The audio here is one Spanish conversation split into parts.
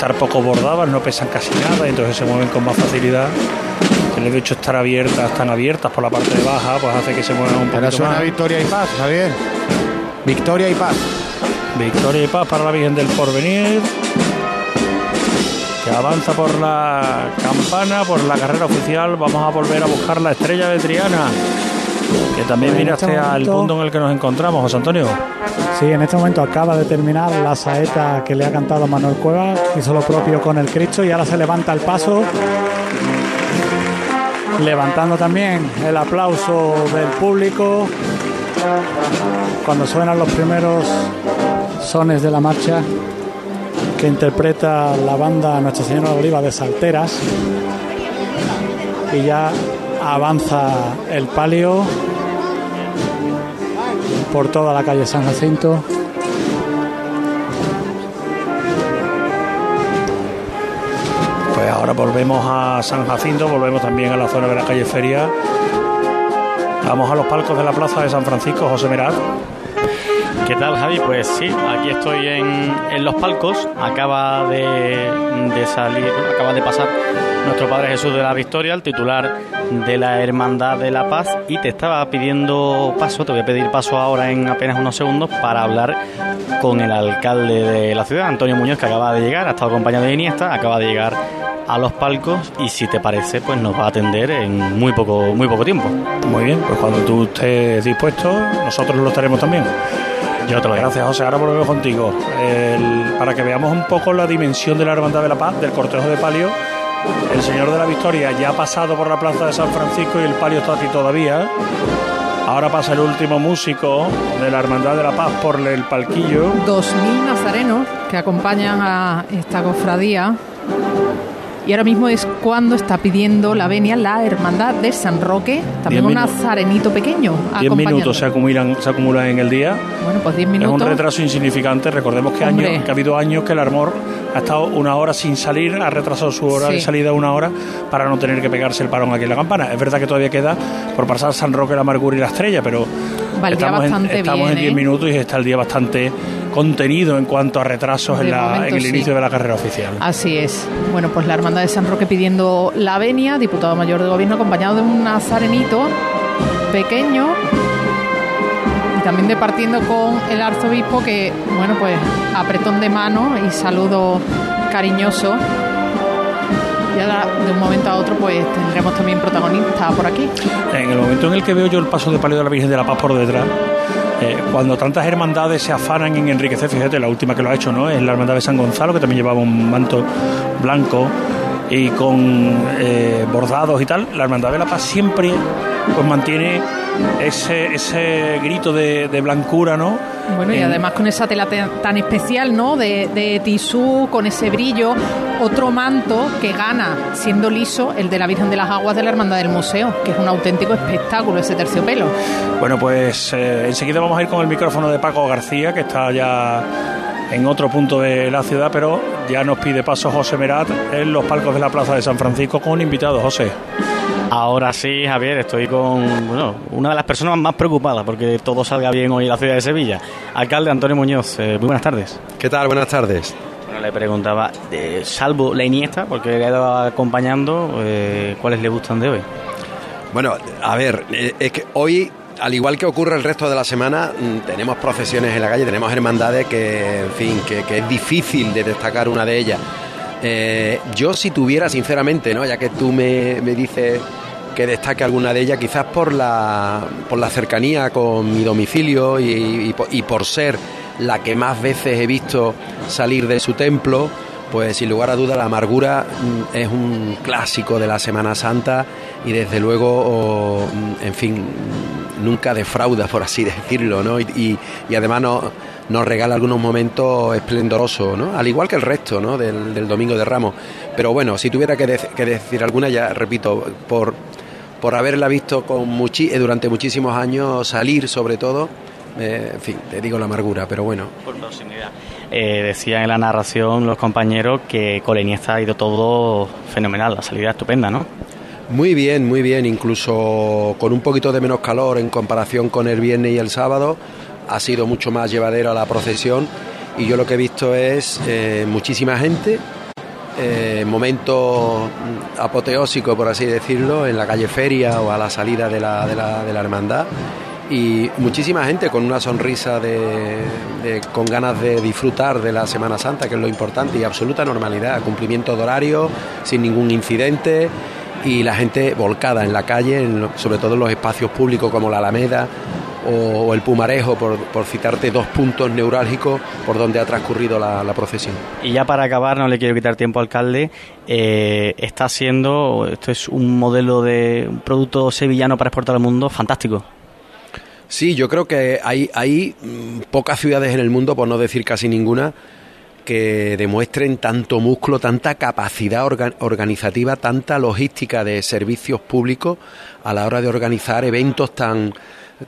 estar poco bordadas, no pesan casi nada, entonces se mueven con más facilidad. El hecho de estar abiertas, están abiertas por la parte de baja, pues hace que se muevan un poquito Pero más. victoria y paz, Javier. Victoria y paz. Victoria y paz para la Virgen del Porvenir. Que avanza por la campana, por la carrera oficial. Vamos a volver a buscar la estrella de Triana. Que también Pues miraste este al punto en el que nos encontramos, José Antonio. Sí, en este momento acaba de terminar la saeta que le ha cantado Manuel Cueva, hizo lo propio con el Cristo y ahora se levanta el paso, levantando también el aplauso del público. Cuando suenan los primeros sones de la marcha que interpreta la banda Nuestra Señora de Oliva de Salteras. Y ya avanza el palio por toda la calle San Jacinto. Pues ahora volvemos a San Jacinto, volvemos también a la zona de la calle Feria. Vamos a los palcos de la plaza de San Francisco, José Meraz. ¿Qué tal, Javi? Pues sí, aquí estoy en, en los palcos. Acaba de, de salir, acaba de pasar nuestro Padre Jesús de la Victoria, el titular de la Hermandad de la Paz, y te estaba pidiendo paso, te voy a pedir paso ahora en apenas unos segundos para hablar con el alcalde de la ciudad, Antonio Muñoz, que acaba de llegar, ha estado acompañado de Iniesta, acaba de llegar a los palcos y si te parece, pues nos va a atender en muy poco, muy poco tiempo. Muy bien, pues cuando tú estés dispuesto, nosotros lo estaremos también. Yo te lo digo. Gracias, José. Ahora volvemos contigo. El- para que veamos un poco la dimensión de la Hermandad de la Paz, del cortejo de palio. El Señor de la Victoria ya ha pasado por la plaza de San Francisco y el palio está aquí todavía. Ahora pasa el último músico de la Hermandad de la Paz por el palquillo. 2.000 nazarenos que acompañan a esta cofradía. Y ahora mismo es cuando está pidiendo la venia la hermandad de San Roque, también un nazarenito pequeño. 10 acompañando. minutos se acumulan, se acumulan en el día. Bueno, pues 10 Es minutos. un retraso insignificante. Recordemos que, años, que ha habido años que el Armor ha estado una hora sin salir, ha retrasado su hora Sí. de salida una hora para no tener que pegarse el parón aquí en la campana. Es verdad que todavía queda por pasar San Roque, la Amargura y la Estrella, pero Va el día estamos, en, bastante estamos bien, en 10 ¿eh? minutos y está el día bastante contenido en cuanto a retrasos De en, la- momento, en el sí. inicio de la carrera oficial. Así es. Bueno, pues la hermandad de San Roque pidiendo la venia, diputado mayor de gobierno, acompañado de un nazarenito pequeño y también departiendo con el arzobispo que, bueno, pues apretón de mano y saludo cariñoso. Y de un momento a otro, pues tendremos también protagonista por aquí. En el momento en el que veo yo el paso de palio de la Virgen de la Paz por detrás, eh, cuando tantas hermandades se afanan en enriquecer, fíjate, la última que lo ha hecho, ¿no? Es la hermandad de San Gonzalo, que también llevaba un manto blanco y con eh, bordados y tal. La hermandad de la Paz siempre pues mantiene ese, ese grito de, de blancura, ¿no? Bueno, y además con esa tela te- tan especial, ¿no? De, de tisú, con ese brillo. Otro manto que gana, siendo liso, el de la Virgen de las Aguas de la Hermandad del Museo, que es un auténtico espectáculo ese terciopelo. Bueno, pues eh, enseguida vamos a ir con el micrófono de Paco García, que está ya en otro punto de la ciudad, pero ya nos pide paso José Merat en los palcos de la Plaza de San Francisco con un invitado, José. Ahora sí, Javier, estoy con bueno, una de las personas más preocupadas porque todo salga bien hoy en la ciudad de Sevilla. Alcalde Antonio Muñoz, eh, muy buenas tardes. ¿Qué tal? Buenas tardes. Bueno, le preguntaba, eh, salvo la Iniesta, porque le ha ido acompañando, eh, ¿cuáles le gustan de hoy? Bueno, a ver, eh, es que hoy, al igual que ocurre el resto de la semana, mm, tenemos procesiones en la calle, tenemos hermandades que, en fin, que, es difícil de destacar una de ellas. Eh, yo si tuviera, sinceramente, ¿no? ya que tú me, me dices que destaque alguna de ellas, quizás por la, por la cercanía con mi domicilio y, y por- y por ser la que más veces he visto salir de su templo, pues sin lugar a duda la amargura mm, es un clásico de la Semana Santa y desde luego, en fin, nunca defrauda, por así decirlo, ¿no? Y, y- además nos, nos regala algunos momentos esplendorosos, ¿no? Al igual que el resto, ¿no? Del, del Domingo de Ramos. Pero bueno, si tuviera que, dec- que decir alguna, ya repito, por, por haberla visto con muchi- eh, durante muchísimos años salir, sobre todo, eh, en fin, te digo la amargura, pero bueno, Por. Eh, decía en la narración los compañeros que con la Iniesta ha ido todo fenomenal, la salida estupenda, ¿no? Muy bien, muy bien, incluso con un poquito de menos calor en comparación con el viernes y el sábado, ha sido mucho más llevadera la procesión y yo lo que he visto es eh, muchísima gente eh, momento apoteósico, por así decirlo, en la calle Feria o a la salida de la, de la, de la hermandad y muchísima gente con una sonrisa de, con ganas de disfrutar de la Semana Santa, que es lo importante, y absoluta normalidad, cumplimiento de horario, sin ningún incidente y la gente volcada en la calle, sobre todo en los espacios públicos como la Alameda o, el Pumarejo, por, citarte dos puntos neurálgicos por donde ha transcurrido la, procesión. Y ya para acabar, no le quiero quitar tiempo, alcalde, eh, está siendo, esto es un modelo de un producto sevillano para exportar al mundo fantástico. Sí, yo creo que hay, hay mm, pocas ciudades en el mundo, por no decir casi ninguna, que demuestren tanto músculo, tanta capacidad organizativa, tanta logística de servicios públicos a la hora de organizar eventos tan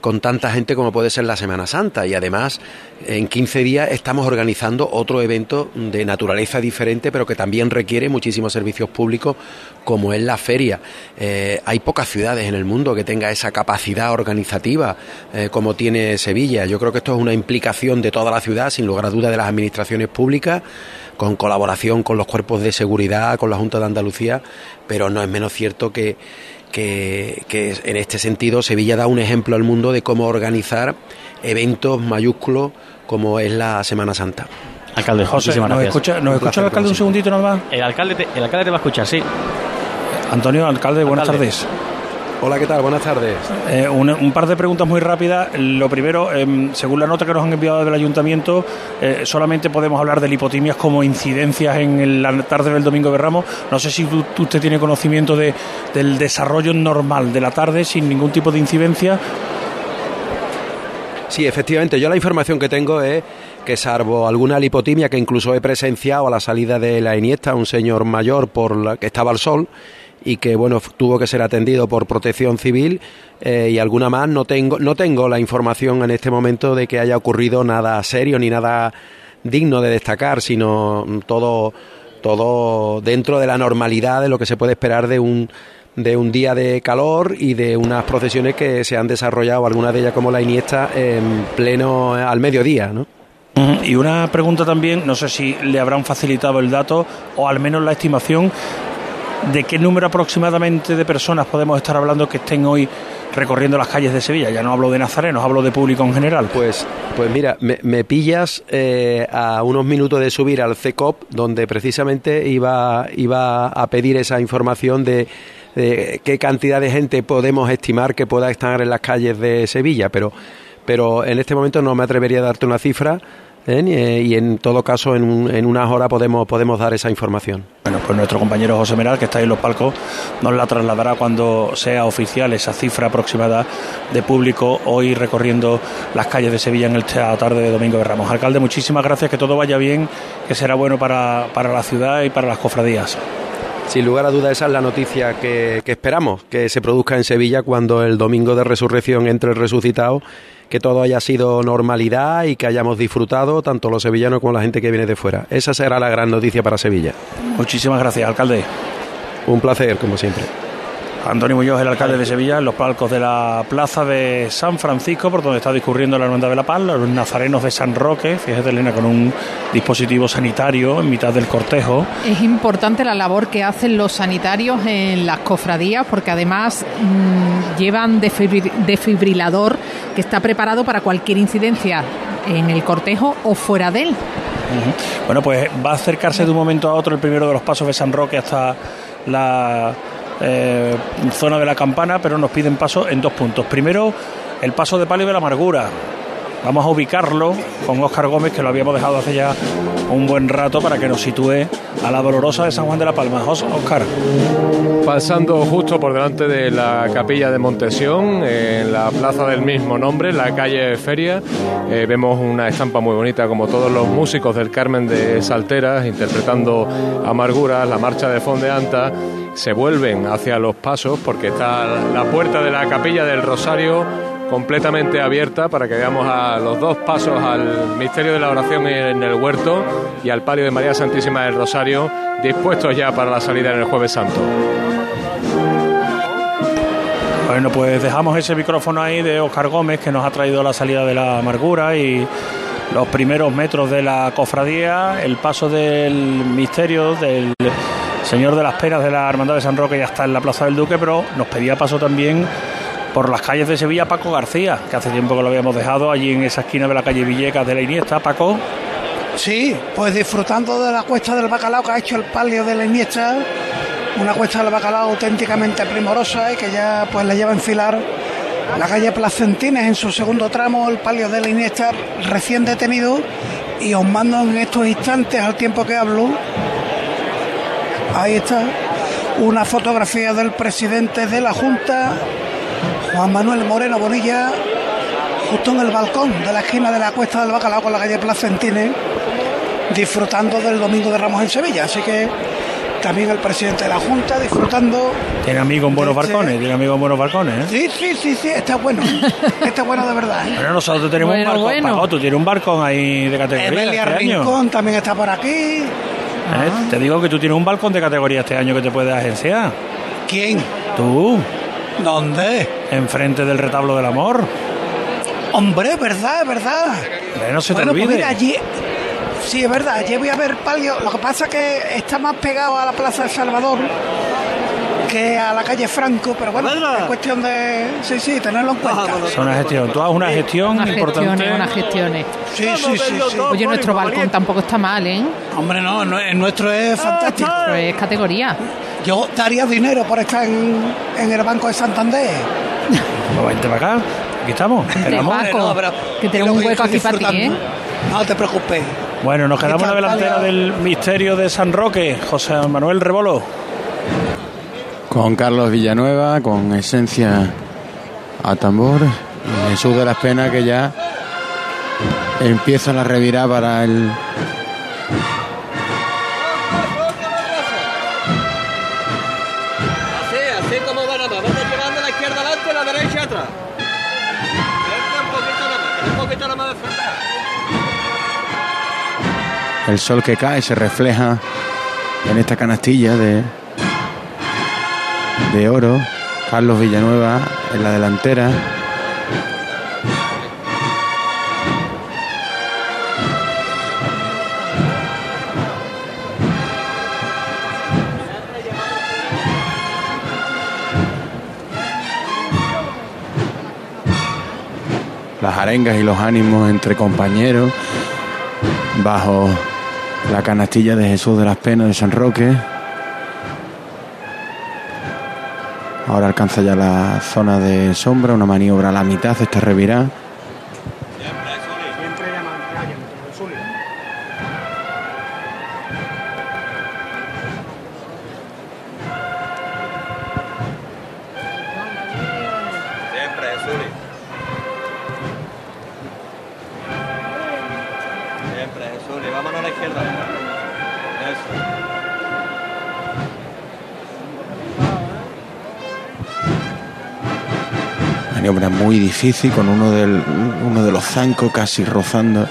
con tanta gente como puede ser la Semana Santa y además en 15 días estamos organizando otro evento de naturaleza diferente pero que también requiere muchísimos servicios públicos como es la feria. Eh, hay pocas ciudades en el mundo que tenga esa capacidad organizativa eh, como tiene Sevilla. Yo creo que esto es una implicación de toda la ciudad, sin lugar a duda, de las administraciones públicas con colaboración con los cuerpos de seguridad, con la Junta de Andalucía, pero no es menos cierto que que, en este sentido Sevilla da un ejemplo al mundo de cómo organizar eventos mayúsculos como es la Semana Santa. Alcalde, José, ¿nos escucha, ¿nos escucha el alcalde un segundito nada más? El alcalde, te, el alcalde te va a escuchar, sí. Antonio, alcalde, buenas tardes. Hola, ¿qué tal? Buenas tardes. Eh, un, par de preguntas muy rápidas. Lo primero, em, según la nota que nos han enviado del ayuntamiento, eh, solamente podemos hablar de lipotimias como incidencias en la tarde del domingo de Ramos. No sé si usted tiene conocimiento de, del desarrollo normal de la tarde sin ningún tipo de incidencia. Sí, efectivamente. Yo la información que tengo es que salvo alguna lipotimia que incluso he presenciado a la salida de la Iniesta, un señor mayor por la que estaba al sol, y que bueno tuvo que ser atendido por Protección Civil eh, y alguna más no tengo no tengo la información en este momento de que haya ocurrido nada serio ni nada digno de destacar sino todo todo dentro de la normalidad de lo que se puede esperar de un de un día de calor y de unas procesiones que se han desarrollado algunas de ellas como la Iniesta en pleno al mediodía ¿no? Y una pregunta también, no sé si le habrán facilitado el dato o al menos la estimación ¿De qué número aproximadamente de personas podemos estar hablando que estén hoy recorriendo las calles de Sevilla? Ya no hablo de nazarenos, hablo de público en general. Pues, pues mira, me, pillas eh, a unos minutos de subir al CECOP, donde precisamente iba, iba a pedir esa información de, de qué cantidad de gente podemos estimar que pueda estar en las calles de Sevilla, pero, pero en este momento no me atrevería a darte una cifra ¿eh? Eh, y en todo caso en, en, unas horas podemos, podemos dar esa información. Bueno, pues nuestro compañero José Meral, que está ahí en los palcos, nos la trasladará cuando sea oficial esa cifra aproximada de público hoy recorriendo las calles de Sevilla en el tarde de Domingo de Ramos. Alcalde, muchísimas gracias, que todo vaya bien, que será bueno para, para la ciudad y para las cofradías. Sin lugar a duda esa es la noticia que, que esperamos que se produzca en Sevilla cuando el domingo de resurrección entre el resucitado que todo haya sido normalidad y que hayamos disfrutado tanto los sevillanos como la gente que viene de fuera. Esa será la gran noticia para Sevilla. Muchísimas gracias, alcalde. Un placer, como siempre. Antonio Muñoz, el alcalde de Sevilla, en los palcos de la plaza de San Francisco, por donde está discurriendo la Hermandad de la Paz, los nazarenos de San Roque, fíjate Elena, con un dispositivo sanitario en mitad del cortejo. Es importante la labor que hacen los sanitarios en las cofradías, porque además mmm, llevan defibrilador que está preparado para cualquier incidencia en el cortejo o fuera de él. Bueno, pues va a acercarse de un momento a otro el primero de los pasos de San Roque hasta la eh, zona de la campana, pero nos piden paso en dos puntos. Primero, el paso de palio de la amargura. Vamos a ubicarlo con Óscar Gómez, que lo habíamos dejado hace ya un buen rato para que nos sitúe a la dolorosa de San Juan de la Palma. Óscar. Pasando justo por delante de la capilla de Montesión, en la plaza del mismo nombre, la calle Feria, eh, vemos una estampa muy bonita, como todos los músicos del Carmen de Salteras, interpretando Amarguras, la marcha de Fondeanta se vuelven hacia los pasos porque está la puerta de la capilla del Rosario completamente abierta para que veamos a los dos pasos al misterio de la oración en el huerto y al palio de María Santísima del Rosario dispuestos ya para la salida en el jueves santo. Bueno, pues dejamos ese micrófono ahí de Oscar Gómez que nos ha traído la salida de la amargura y los primeros metros de la cofradía, el paso del misterio del Señor de las Penas de la Hermandad de San Roque ya está en la Plaza del Duque, pero nos pedía paso también por las calles de Sevilla Paco García, que hace tiempo que lo habíamos dejado allí en esa esquina de la calle Villecas de la Iniesta. Paco. Sí, pues disfrutando de la cuesta del bacalao que ha hecho el palio de la Iniesta, una cuesta del bacalao auténticamente primorosa y que ya pues le lleva a enfilar la calle Placentines en su segundo tramo, el palio de la Iniesta recién detenido y os mando en estos instantes al tiempo que hablo. Ahí está una fotografía del presidente de la Junta, Juan Manuel Moreno Bonilla, justo en el balcón de la esquina de la Cuesta del Bacalao con la calle Placentines, disfrutando del Domingo de Ramos en Sevilla. Así que también el presidente de la Junta disfrutando. Tiene amigos en buenos este- balcones, tiene amigos en buenos balcones. ¿eh? Sí, sí, sí, sí, está bueno. Está bueno de verdad. ¿eh? Pero nosotros tenemos Bueno, un barcón. bueno. Paco, tú tienes un barcón ahí de categoría. Evelia este año. Rincón también está por aquí. ¿Eh? Te digo que tú tienes un balcón de categoría este año que te puedes agenciar. ¿Quién? Tú, ¿Dónde? enfrente del retablo del amor. Hombre, verdad, verdad. No se te bueno, pues olvide. mira, allí. Sí, es verdad, allí voy a ver palio. Lo que pasa es que está más pegado a la Plaza de Salvador que a la calle Franco, pero bueno, es cuestión de. Sí, sí, tenerlo en cuenta. Es una gestión. Tú haces una gestión Unas importante. gestiones, unas gestiones. Sí, sí, sí, sí. Oye, nuestro balcón tampoco está mal, ¿eh? Hombre, no, no, el nuestro es fantástico. Pero es categoría. Yo daría dinero por estar en, en el Banco de Santander. Pues vente para acá. Aquí estamos. Esperamos. Paco, No, pero- que tenemos un hueco aquí para ti, ¿eh? No te preocupes. Bueno, nos quedamos en la delantera del misterio de San Roque. José Manuel Rebolo. Con Carlos Villanueva, con esencia a tambor. Jesús de las Penas que ya empieza la revirada para el. El sol que cae se refleja en esta canastilla de, de oro. Carlos Villanueva en la delantera. Las arengas y los ánimos entre compañeros bajo la canastilla de Jesús de las Penas de San Roque. Ahora alcanza ya la zona de sombra, una maniobra a la mitad, esta revirá. Izquierda. Maniobra muy difícil con uno, del, uno de los zancos casi rozando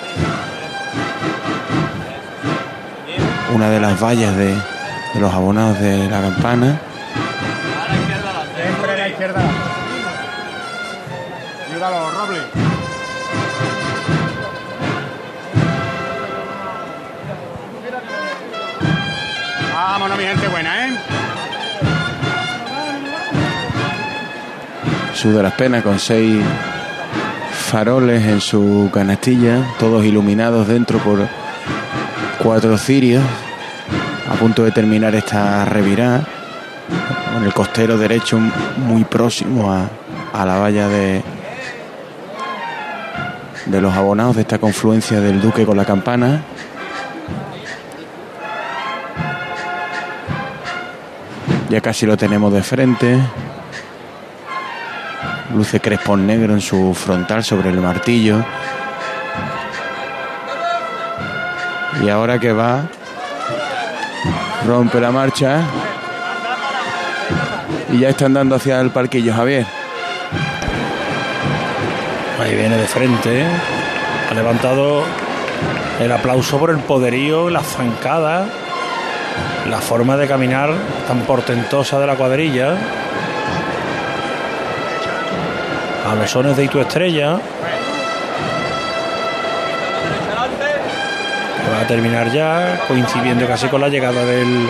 una de las vallas de los abonados de la campana. Jesús de las Penas con seis faroles en su canastilla, todos iluminados dentro por cuatro cirios, a punto de terminar esta revirada, con el costero derecho muy próximo a, a la valla de, de los abonados de esta confluencia del Duque con la campana. Ya casi lo tenemos de frente. Luce crespón negro en su frontal sobre el martillo. Y ahora que va, rompe la marcha. Y ya está andando hacia el parquillo, Javier. Ahí viene de frente. ¿eh? Ha levantado el aplauso por el poderío, la zancada, la forma de caminar tan portentosa de la cuadrilla. A los sones de tu estrella. va a terminar ya, coincidiendo casi con la llegada del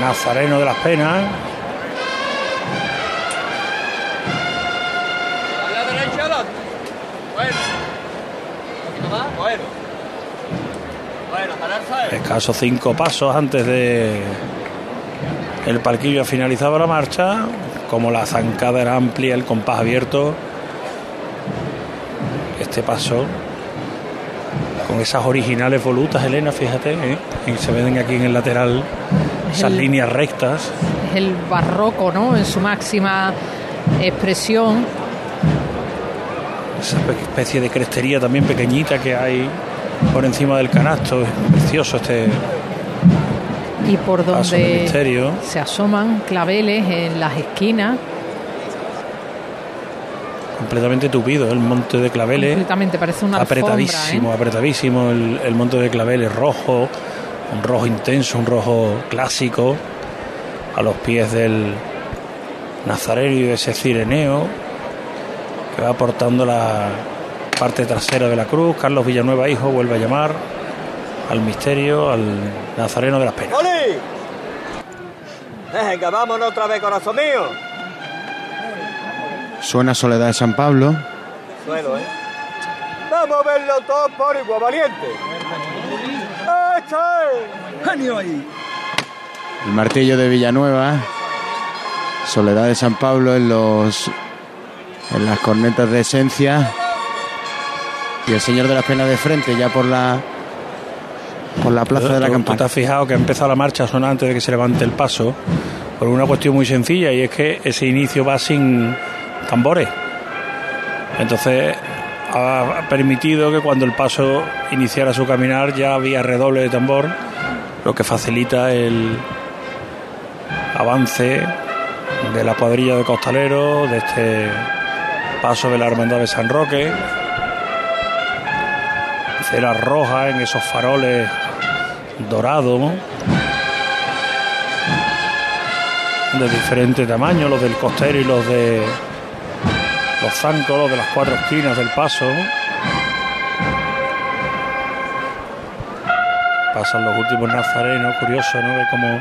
Nazareno de las Penas. Escasos cinco pasos antes de el palquillo ha finalizado la marcha. Como la zancada era amplia, el compás abierto. Este paso con esas originales volutas, Elena, fíjate, ¿eh? Y se ven aquí en el lateral esas El- líneas rectas. Es el barroco, ¿no? En su máxima expresión. esa especie de crestería también pequeñita que hay por encima del canasto. Es precioso este Y por donde se asoman claveles en las esquinas. Completamente tupido el monte de claveles. Completamente, parece una alfombra, apretadísimo, ¿eh? apretadísimo el, el monte de claveles rojo, un rojo intenso, un rojo clásico, a los pies del Nazareno y de ese cireneo que va portando la parte trasera de la cruz. Carlos Villanueva, hijo, vuelve a llamar al misterio, al Nazareno de las Penas. ¡Oli! Venga, vámonos otra vez, corazón mío. Suena Soledad de San Pablo. Suelo, ¿eh? Vamos a verlo todo por igual, valiente. ¡Echa Genio ahí! El martillo de Villanueva. Soledad de San Pablo en los en las cornetas de esencia. Y el señor de las penas de frente ya por la por la plaza de la ¿Tú- ¿Tú te campana. has fijado que ha empezado la marcha sonar antes de que se levante el paso? Por una cuestión muy sencilla y es que ese inicio va sin tambores. Entonces ha permitido que cuando el paso iniciara su caminar ya había redoble de tambor, lo que facilita el avance de la cuadrilla de costaleros, de este paso de la Hermandad de San Roque. Ceras rojas en esos faroles dorados de diferente tamaño, los del costero y los de los zancos, los de las cuatro esquinas del paso. Pasan los últimos nazarenos, curioso, ¿no? Ve cómo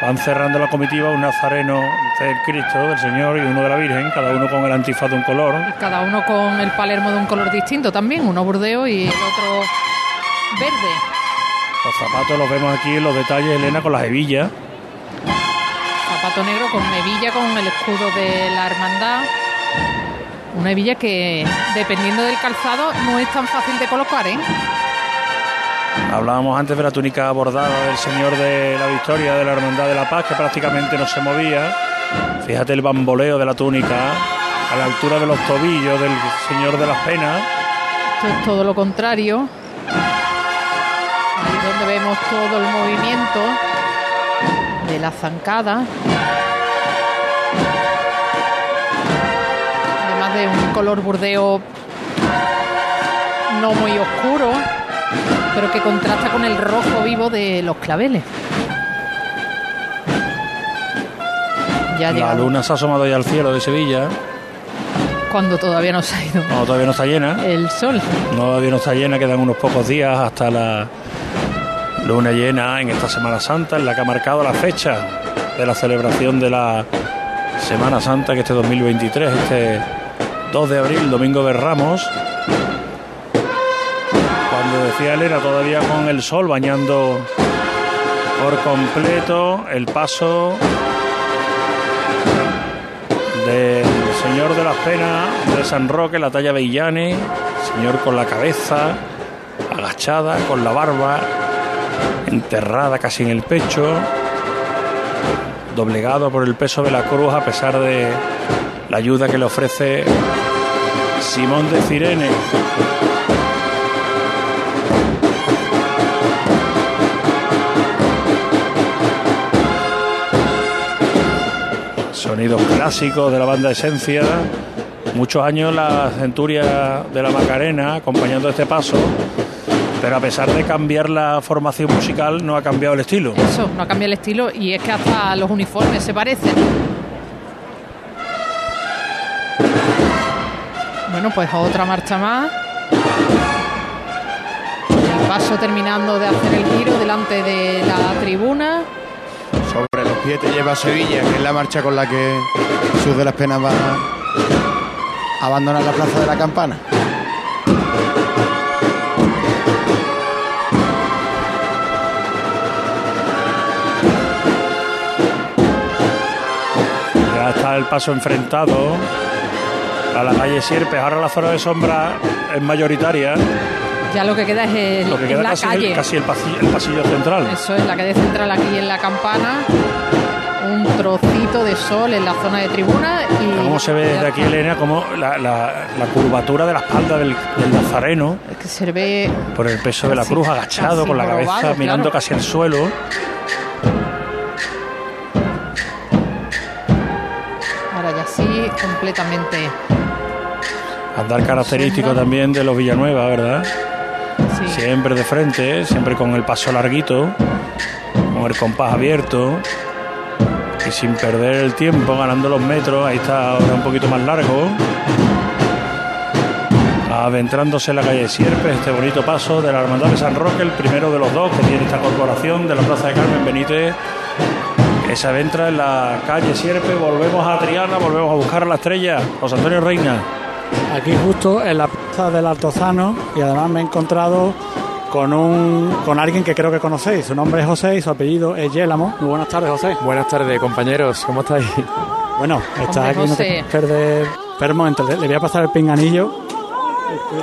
van cerrando la comitiva un nazareno del Cristo, del Señor y uno de la Virgen, cada uno con el antifaz de un color. Cada uno con el palermo de un color distinto también, uno burdeo y el otro verde. Los zapatos los vemos aquí en los detalles, Elena, con las hebillas. Zapato negro con hebilla con el escudo de la hermandad. Una hebilla que, dependiendo del calzado, no es tan fácil de colocar, ¿eh? Hablábamos antes de la túnica bordada del Señor de la Victoria, de la Hermandad de la Paz, que prácticamente no se movía. Fíjate el bamboleo de la túnica a la altura de los tobillos del Señor de las Penas. Esto es todo lo contrario. Ahí es donde vemos todo el movimiento de la zancada. De un color burdeo no muy oscuro, pero que contrasta con el rojo vivo de los claveles. Ya La luna se ha asomado ya al cielo de Sevilla. cuando todavía no se ha ido No, todavía no está llena. el sol. No, todavía no está llena, quedan unos pocos días hasta la luna llena en esta Semana Santa, en la que ha marcado la fecha de la celebración de la Semana Santa, que este 2023, este 2 de abril, domingo de Ramos. Cuando decía Elena, todavía con el sol bañando por completo el paso del Señor de las Penas de San Roque, la talla Villane, Señor con la cabeza agachada, con la barba enterrada casi en el pecho, doblegado por el peso de la cruz a pesar de la ayuda que le ofrece Simón de Cirene. Sonidos clásicos de la banda Esencia. Muchos años la centuria de la Macarena acompañando este paso. Pero a pesar de cambiar la formación musical, no ha cambiado el estilo. Eso, no cambia el estilo y es que hasta los uniformes se parecen. Bueno, pues otra marcha más. El Paso terminando de hacer el giro delante de la tribuna. Sobre los pies te lleva a Sevilla, que es la marcha con la que Jesús de las Penas va a abandonar la plaza de la campana. Ya está el paso enfrentado a la calle Sierpes. Ahora la zona de sombra es mayoritaria. Ya lo que queda es, el- Lo que es queda la casi, calle. el, casi el, pasillo, el pasillo central. Eso es la calle central aquí en la campana. Un trocito de sol en la zona de tribuna. y ¿Cómo se ve desde aquí. Elena? Como la, la- la curvatura de la espalda del, del nazareno Es que se ve por el peso de la cruz, agachado con la cabeza, mirando claro. casi al suelo. ahora ya sí, completamente. Andar característico también de los Villanueva, ¿verdad? Sí. Siempre de frente, siempre con el paso larguito, con el compás abierto y sin perder el tiempo, ganando los metros. Ahí está ahora un poquito más largo. Adentrándose en la calle Sierpes, este bonito paso de la Hermandad de San Roque, el primero de los dos que tiene esta corporación de la Plaza de Carmen Benítez, se adentra en la calle Sierpes. Volvemos a Triana, volvemos a buscar a la estrella. José Antonio Reina. Aquí justo en la plaza del Altozano y además me he encontrado con un con alguien que creo que conocéis. Su nombre es José y su apellido es Yélamo. Muy buenas tardes, José. Buenas tardes, compañeros. ¿Cómo estáis? Bueno, estás Hombre, aquí, no José. te puedes perder. Espera un momento, le, le voy a pasar el pinganillo. Te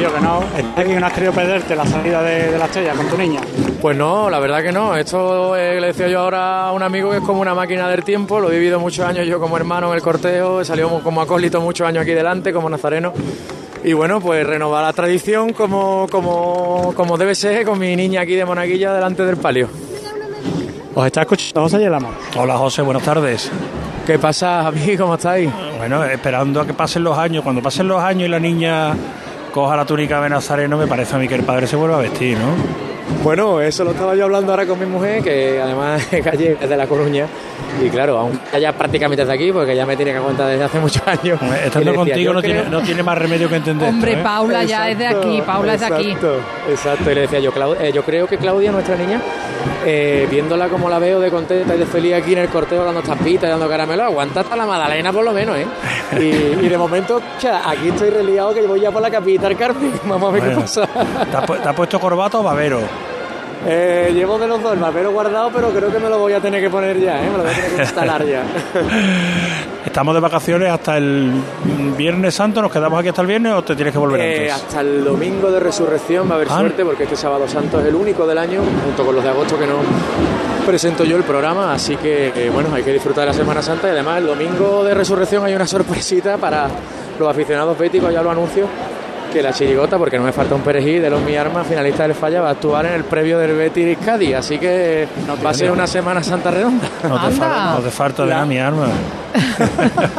digo que no. Estás aquí que no has querido perderte la salida de, de la estrella con tu niña. Pues no, la verdad que no. Esto eh, le decía yo ahora a un amigo que es como una máquina del tiempo. Lo he vivido muchos años yo como hermano en el cortejo. He salido como acólito muchos años aquí delante, como nazareno. Y bueno, pues renovar la tradición como, como, como debe ser con mi niña aquí de Monaguilla delante del palio. Os está escuchando José Yélamo. Hola José, buenas tardes. ¿Qué pasa, Javi? ¿Cómo estáis? Bueno, esperando a que pasen los años. Cuando pasen los años y la niña coja la túnica de Nazareno, me parece a mí que el padre se vuelva a vestir, ¿no? Bueno, eso lo estaba yo hablando ahora con mi mujer, que además es calle es de La Coruña. Y claro, aún ya prácticamente desde aquí, porque ya me tiene que aguantar desde hace muchos años. Estando decía, contigo no creo- tiene, no tiene más remedio que entender. Hombre, esto, ¿eh? Paula ya es de aquí, Paula es de aquí. Exacto, exacto. Y le decía yo, Clau- eh, yo creo que Claudia, nuestra niña, eh, viéndola como la veo de contenta y de feliz aquí en el corteo dando estampitas y dando caramelo, aguanta hasta la Madalena por lo menos, ¿eh? Y, y de momento, aquí estoy reliado que voy ya por la capital, Carmen. Vamos a ver Bueno, qué pasa. ¿Te has, pu- te has puesto corbata o babero? Eh, llevo de los dos el guardado, pero creo que me lo voy a tener que poner ya, ¿eh? Me lo voy a tener que instalar ya. Estamos de vacaciones hasta el Viernes Santo. ¿Nos quedamos aquí hasta el viernes o te tienes que volver Eh, antes? hasta el domingo de resurrección va a haber Ah. suerte porque este sábado santo es el único del año, junto con los de agosto que no presento yo el programa, así que eh, bueno, hay que disfrutar de la Semana Santa y además el domingo de resurrección hay una sorpresita para los aficionados béticos, ya lo anuncio, que la chirigota, porque no me falta un perejil de los mi armas, finalista del falla, va a actuar en el previo del Betis Cádiz, así que va a ser una Semana Santa redonda. No te, falta, no te falta de nada mi arma.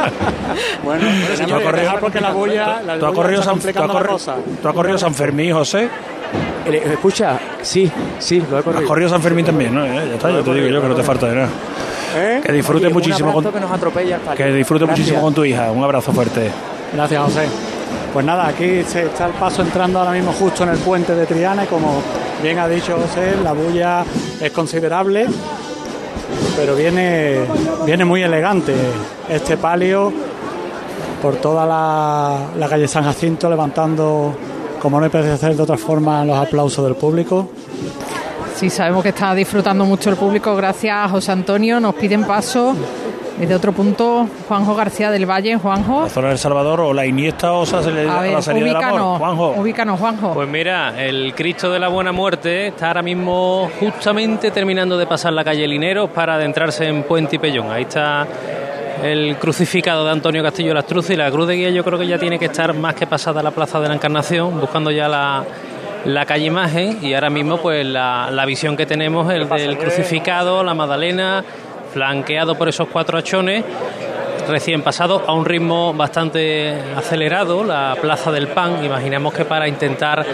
Bueno, ¿Tú has que corrido, porque la bulla, la tú has corrido San, tú has complicando la corrido- tú has corrido San Fermín, José? Eh, Escucha, sí, sí, lo he Has corrido. corrido San Fermín también, ¿no? Eh, Ya está, yo te digo yo que no te falta de nada. ¿Eh? Que disfrutes Oye, muchísimo con- que nos atropella. Que Gracias. muchísimo con tu hija. Un abrazo fuerte. Gracias, José. Pues nada, aquí se está el paso entrando ahora mismo justo en el puente de Triana y como bien ha dicho José, la bulla es considerable, pero viene, viene muy elegante este palio por toda la, la calle San Jacinto levantando, como no puede ser de otra forma, los aplausos del público. Sí, sabemos que está disfrutando mucho el público. Gracias, José Antonio. Nos piden paso desde otro punto, Juanjo García del Valle. Juanjo, La zona del Salvador o la Iniesta o sea, se le a da ver, la salida del amor. ubícanos, Juanjo. ubícanos, Juanjo. Pues mira, el Cristo de la Buena Muerte está ahora mismo justamente terminando de pasar la calle Lineros para adentrarse en Puente y Pellón. Ahí está el crucificado de Antonio Castillo Lastruz y la cruz de guía yo creo que ya tiene que estar más que pasada la Plaza de la Encarnación, buscando ya la, la calle Imagen y ahora mismo pues la, la visión que tenemos el del crucificado, la Magdalena, flanqueado por esos cuatro hachones recién pasado a un ritmo bastante acelerado la Plaza del Pan imaginemos que para intentar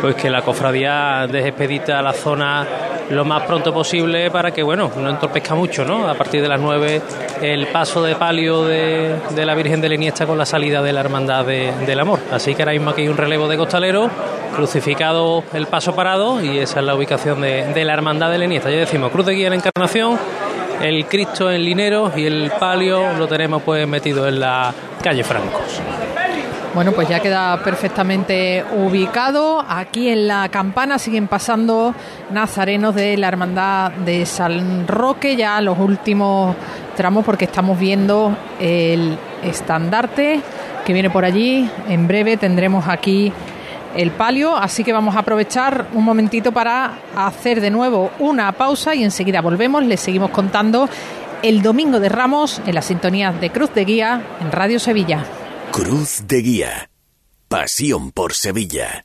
pues que la cofradía deje expedita la zona lo más pronto posible para que, bueno, no entorpezca mucho, ¿no? A partir de las 9 el paso de palio de, de la Virgen de la Iniesta con la salida de la Hermandad de- del Amor. Así que ahora mismo aquí hay un relevo de costalero, crucificado el paso parado y esa es la ubicación de, de la Hermandad de la Iniesta. Ya decimos, Cruz de Guía en la Encarnación, el Cristo en Linero y el palio lo tenemos pues metido en la calle Francos. Bueno, pues ya queda perfectamente ubicado. Aquí en la campana siguen pasando nazarenos de la Hermandad de San Roque, ya los últimos tramos, porque estamos viendo el estandarte que viene por allí. En breve tendremos aquí el palio, así que vamos a aprovechar un momentito para hacer de nuevo una pausa y enseguida volvemos. Les seguimos contando el domingo de Ramos en las sintonías de Cruz de Guía en Radio Sevilla. Cruz de Guía. Pasión por Sevilla.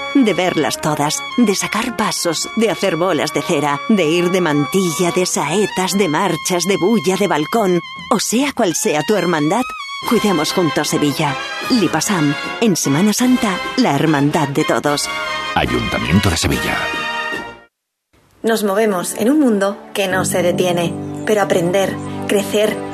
de verlas todas, de sacar pasos, de hacer bolas de cera, de ir de mantilla, de saetas, de marchas, de bulla, de balcón, o sea cual sea tu hermandad, cuidemos juntos Sevilla. Lipasam, en Semana Santa, la hermandad de todos. Ayuntamiento de Sevilla. Nos movemos en un mundo que no se detiene, pero aprender, crecer,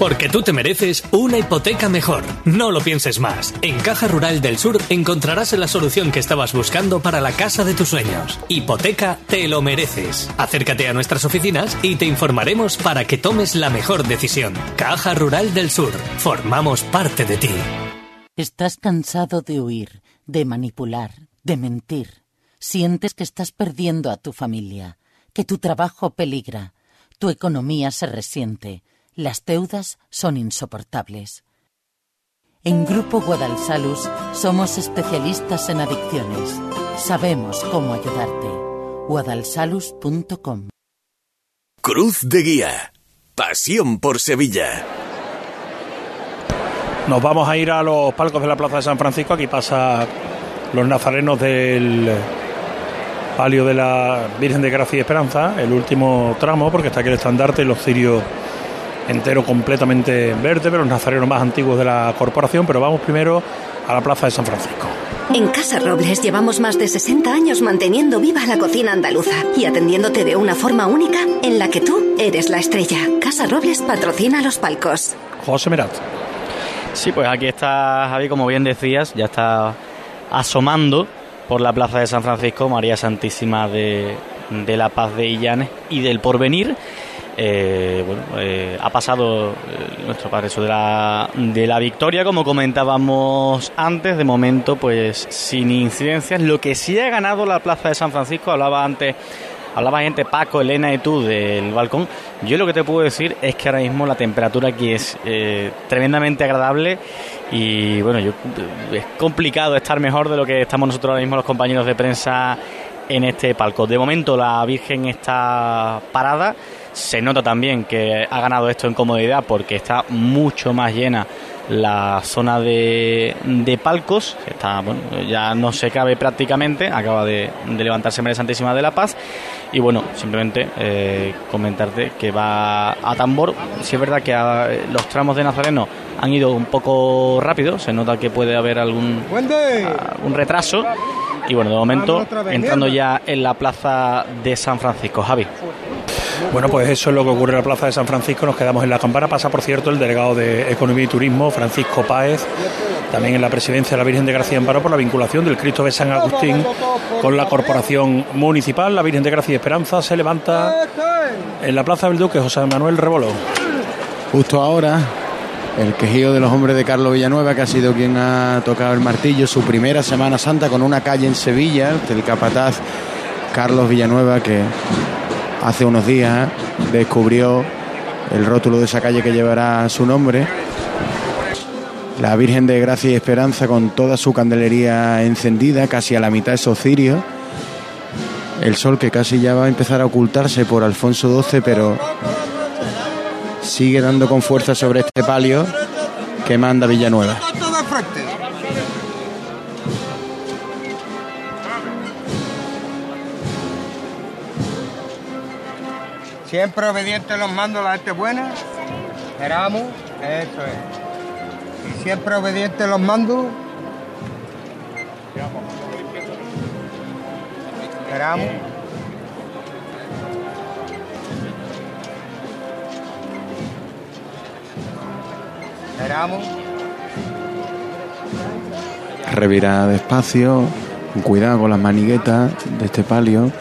Porque tú te mereces una hipoteca mejor. No lo pienses más. En Caja Rural del Sur encontrarás la solución que estabas buscando para la casa de tus sueños. Hipoteca te lo mereces. Acércate a nuestras oficinas y te informaremos para que tomes la mejor decisión. Caja Rural del Sur. Formamos parte de ti. ¿Estás cansado de huir, de manipular, de mentir? ¿Sientes que estás perdiendo a tu familia, que tu trabajo peligra, tu economía se resiente? Las deudas son insoportables. En Grupo Guadalsalus somos especialistas en adicciones. Sabemos cómo ayudarte. guadalsalus.com Cruz de Guía. Pasión por Sevilla. Nos vamos a ir a los palcos de la Plaza de San Francisco. Aquí pasa los nazarenos del palio de la Virgen de Gracia y Esperanza, el último tramo, porque está aquí el estandarte y los cirios entero completamente verde, pero los nazarenos más antiguos de la corporación. Pero vamos primero a la Plaza de San Francisco. En Casa Robles llevamos más de 60 años manteniendo viva la cocina andaluza y atendiéndote de una forma única en la que tú eres la estrella. Casa Robles patrocina los palcos. José Merat. Sí, pues aquí está Javi, como bien decías, ya está asomando por la plaza de San Francisco María Santísima de, de la Paz de Illanes y del Porvenir. Eh, bueno, eh, ha pasado eh, nuestro Padre Jesús de la, de la Victoria, como comentábamos antes, de momento pues sin incidencias. Lo que sí ha ganado la Plaza de San Francisco, hablaba antes, hablaba gente Paco, Elena y tú del balcón. Yo lo que te puedo decir es que ahora mismo la temperatura aquí es eh, tremendamente agradable y bueno, yo, es complicado estar mejor de lo que estamos nosotros ahora mismo los compañeros de prensa en este palco. De momento la Virgen está parada. Se nota también que ha ganado esto en comodidad porque está mucho más llena la zona de, de palcos. Está, bueno, ya no se cabe prácticamente. Acaba de, de levantarse María Santísima de la Paz. Y bueno, simplemente eh, comentarte que va a tambor. Si es verdad que a- los tramos de Nazareno han ido un poco rápido. Se nota que puede haber algún, un retraso. Y bueno, de momento entrando ya en la plaza de San Francisco. Javi. Bueno, pues eso es lo que ocurre en la Plaza de San Francisco. Nos quedamos en la campana. Pasa, por cierto, el delegado de Economía y Turismo, Francisco Páez, también en la presidencia de la Virgen de Gracia Amparo por la vinculación del Cristo de San Agustín con la corporación municipal. La Virgen de Gracia y Esperanza se levanta en la Plaza del Duque José Manuel Rebolo. Justo ahora, el quejío de los hombres de Carlos Villanueva, que ha sido quien ha tocado el martillo, su primera Semana Santa con una calle en Sevilla, el capataz Carlos Villanueva, que hace unos días descubrió el rótulo de esa calle que llevará su nombre. La Virgen de Gracia y Esperanza con toda su candelería encendida, casi a la mitad de esos cirios. El sol que casi ya va a empezar a ocultarse por Alfonso XII, pero sigue dando con fuerza sobre este palio que manda Villanueva. Siempre obediente los mandos la gente buena. Esperamos, eso es. Y siempre obediente los mandos. Esperamos. Esperamos. Revirá despacio, con cuidado con las maniguetas de este palio.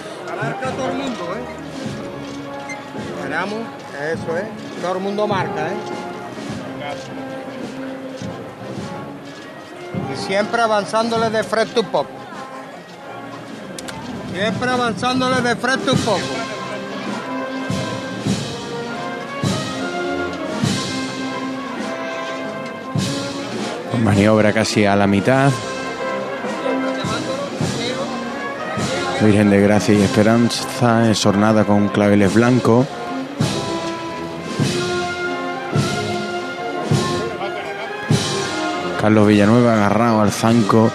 Eso es. Todo el mundo marca, ¿eh? Y siempre avanzándole de frente un poco. Siempre avanzándole de frente un poco. Maniobra casi a la mitad. Virgen de Gracia y Esperanza, esornada con claveles blancos. Carlos Villanueva agarrado al zanco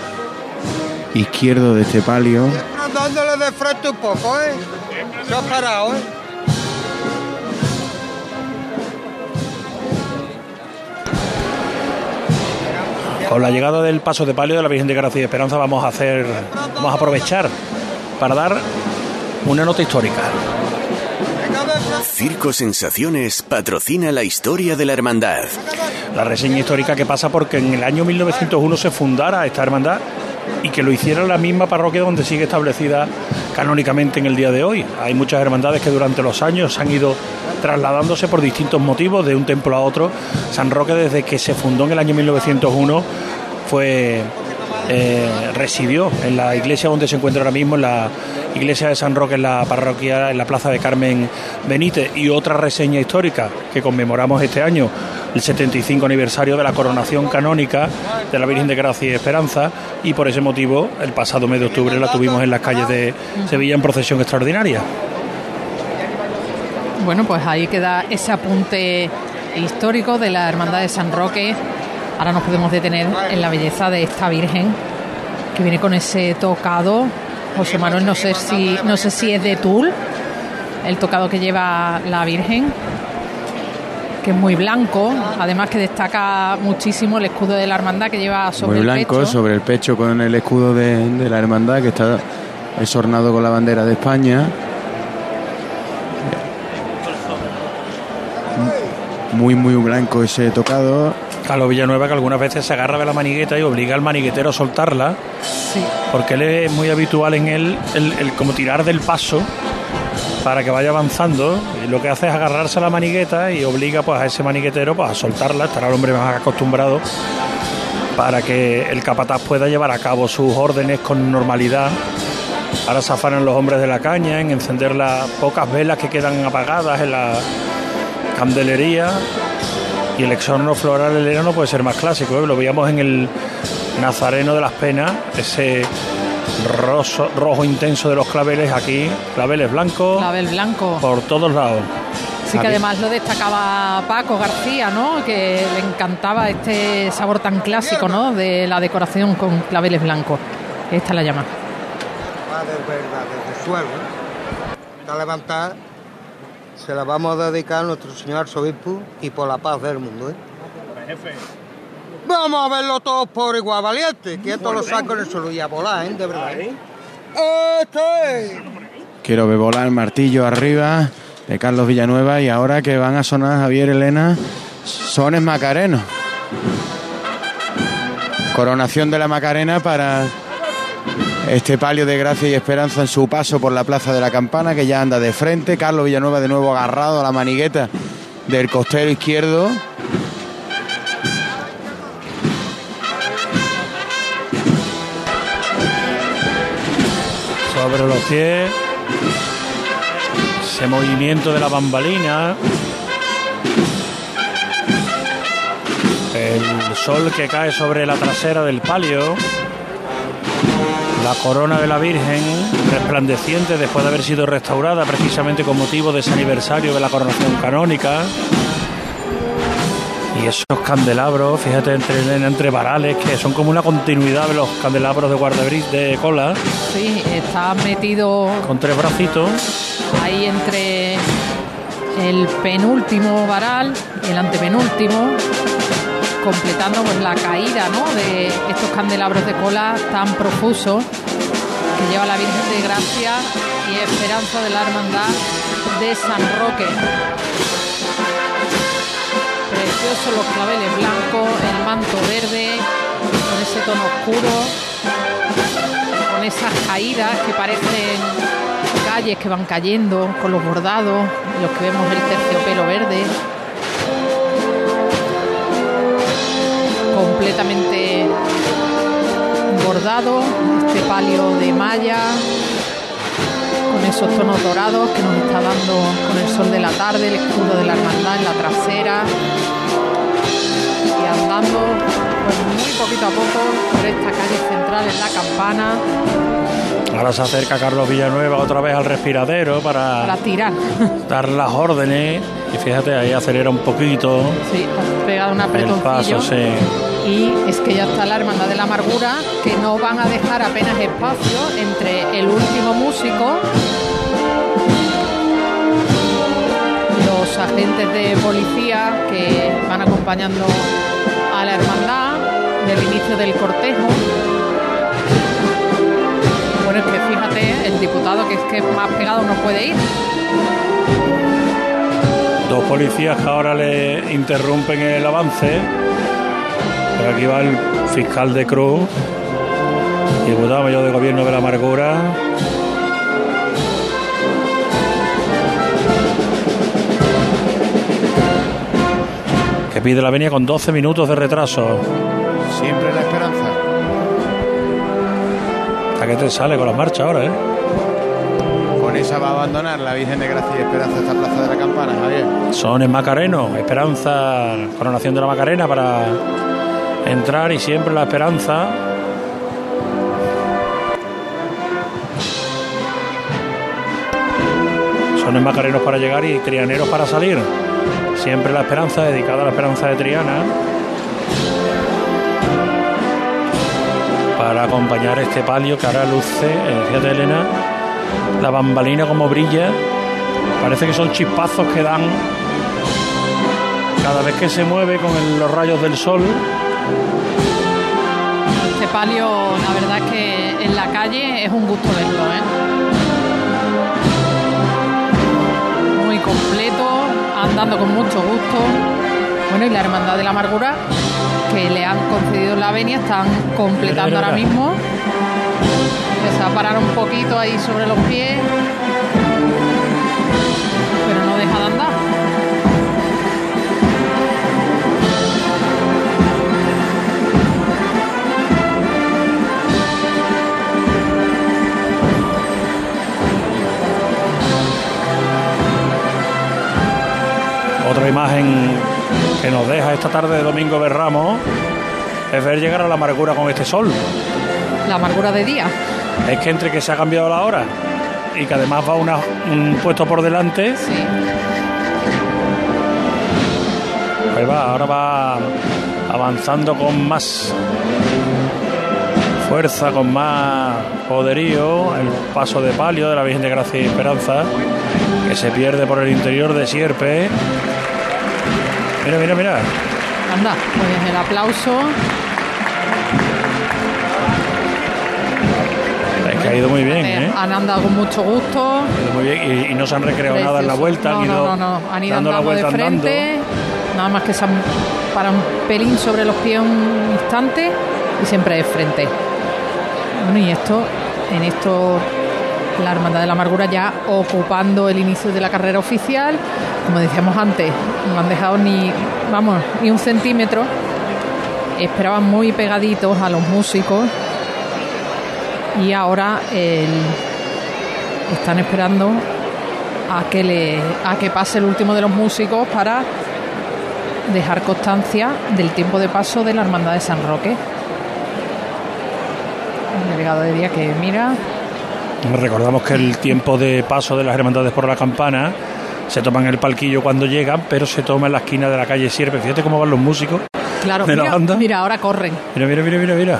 izquierdo de este palio. Dándole de frente un poco, ¿eh? Se ha parado, ¿eh? Con la llegada del paso de palio de la Virgen de Gracia y Esperanza vamos a hacer, vamos a aprovechar para dar una nota histórica. Circo Sensaciones patrocina la historia de la hermandad. La reseña histórica que pasa porque en el año 1901 se fundara esta hermandad y que lo hiciera la misma parroquia donde sigue establecida canónicamente en el día de hoy. Hay muchas hermandades que durante los años han ido trasladándose por distintos motivos de un templo a otro. San Roque desde que se fundó en el año 1901 fue eh, residió en la iglesia donde se encuentra ahora mismo, en la iglesia de San Roque, en la parroquia, en la plaza de Carmen Benítez. Y otra reseña histórica que conmemoramos este año, el 75 aniversario de la coronación canónica de la Virgen de Gracia y Esperanza. Y por ese motivo, el pasado mes de octubre la tuvimos en las calles de Sevilla en procesión extraordinaria. Bueno, pues ahí queda ese apunte histórico de la Hermandad de San Roque. Ahora nos podemos detener en la belleza de esta Virgen que viene con ese tocado. José Manuel, no sé si, no sé si es de tul el tocado que lleva la Virgen, que es muy blanco, además que destaca muchísimo el escudo de la hermandad que lleva sobre Muy el blanco, pecho. sobre el pecho con el escudo de, de la hermandad que está esornado con la bandera de España. Muy, muy blanco ese tocado. Carlos Villanueva que algunas veces se agarra de la manigueta y obliga al maniguetero a soltarla. Porque él es muy habitual en él el, el como tirar del paso para que vaya avanzando. Y lo que hace es agarrarse a la manigueta y obliga pues a ese maniguetero pues, a soltarla, estará el hombre más acostumbrado para que el capataz pueda llevar a cabo sus órdenes con normalidad. Ahora se los hombres de la caña en encender las pocas velas que quedan apagadas en la candelería y el exorno floral heleno no puede ser más clásico. ¿eh? Lo veíamos en el Nazareno de las Penas, ese roso- rojo intenso de los claveles aquí, claveles blancos Clavel blanco. por todos lados. Sí, que además lo destacaba Paco García, ¿no? Que le encantaba este sabor tan clásico, ¿no? De la decoración con claveles blancos. Esta la llama. Va de verdad, desde el suelo. ¿eh? Está levantada. Se la vamos a dedicar a nuestro señor arzobispo y por la paz del mundo. ¿eh? Vamos a verlo todos por igual, valiente. Que esto lo saco en el suelo y a volar, ¿eh? De verdad. ¿eh? ¡Esto es! Quiero ver volar el martillo arriba de Carlos Villanueva y ahora que van a sonar Javier Elena, sones macarenos. Coronación de la Macarena para este palio de gracia y esperanza en su paso por la Plaza de la Campana que ya anda de frente. Carlos Villanueva de nuevo agarrado a la manigueta del costero izquierdo. sobre los pies, ese movimiento de la bambalina, el sol que cae sobre la trasera del palio, la corona de la Virgen resplandeciente después de haber sido restaurada precisamente con motivo de ese aniversario de la coronación canónica. Y esos candelabros, fíjate, entre, entre varales, que son como una continuidad de los candelabros de guardabris de cola, Sí, está metido con tres bracitos. ahí entre el penúltimo varal el antepenúltimo, completando pues la caída ¿no? de estos candelabros de cola tan profusos que lleva la Virgen de Gracia y Esperanza de la Hermandad de San Roque. Preciosos los claveles blancos, el manto verde, con ese tono oscuro, con esas caídas que parecen calles que van cayendo, con los bordados, en los que vemos el terciopelo verde. Completamente bordado, este palio de malla, con esos tonos dorados que nos está dando con el sol de la tarde, el escudo de la hermandad en la trasera. Y andando pues, muy poquito a poco por esta calle central en la campana Ahora se acerca Carlos Villanueva otra vez al respiradero para para tirar. dar las órdenes. Y fíjate, ahí acelera un poquito Sí, pegado un el apretoncillo. paso, sí. Y es que ya está la Hermandad de la Amargura, que no van a dejar apenas espacio entre el último músico, los agentes de policía que van acompañando la Hermandad del inicio del cortejo. Bueno, es que fíjate, el diputado que es que más pegado no puede ir. Dos policías que ahora le interrumpen el avance. Pero aquí va el fiscal de Cruz, diputado mayor de gobierno de la Amargura. Pide la venia con 12 minutos de retraso. Siempre la esperanza. ¿A qué te sale con la marcha ahora, eh? Con esa va a abandonar la Virgen de Gracia y Esperanza esta plaza de la campana, Javier. Son en Macareno, Esperanza, coronación de la Macarena para entrar y siempre la esperanza. Son en Macarenos para llegar y trianeros para salir. Siempre la esperanza, dedicada a la esperanza de Triana. Para acompañar este palio que ahora luce, eh, fíjate Elena, la bambalina como brilla. Parece que son chispazos que dan cada vez que se mueve con el- los rayos del sol. Este palio, la verdad es que en la calle es un gusto verlo, ¿eh? Muy completo, andando con mucho gusto. Bueno, y la Hermandad de la Amargura, que le han concedido la venia, están completando ahora mismo. Se va a parar un poquito ahí sobre los pies. Otra imagen que nos deja esta tarde de domingo de Ramos es ver llegar a la amargura con este sol. La amargura de día. Es que entre que se ha cambiado la hora y que además va una- un puesto por delante. Ahí va, ahora va avanzando con más fuerza, con más poderío. El paso de palio de la Virgen de Gracia y Esperanza, que se pierde por el interior de Sierpe. Mira, mira, mira. Anda, pues el aplauso. Ha ido muy bien, Eh. Han andado con mucho gusto. Muy bien y, y no se han recreado nada en la Precioso. vuelta. No, han ido no, no, no. Han ido dando la de vuelta andando. frente. Nada más que se han parado un pelín sobre los pies un instante y siempre de frente. Bueno, y esto, en esto, la Hermandad de la Amargura ya ocupando el inicio de la carrera oficial. Como decíamos antes, no han dejado ni, vamos, ni un centímetro. Esperaban muy pegaditos a los músicos y ahora están esperando a que le a que pase el último de los músicos para dejar constancia del tiempo de paso de la Hermandad de San Roque. El delegado de día que mira, Recordamos que el tiempo de paso de las hermandades por la campana se toma en el palquillo cuando llegan, pero se toma en la esquina de la calle Sierpe. Fíjate cómo van los músicos claro, de la mira, banda. mira, ahora corren. Mira, mira, mira, mira, mira.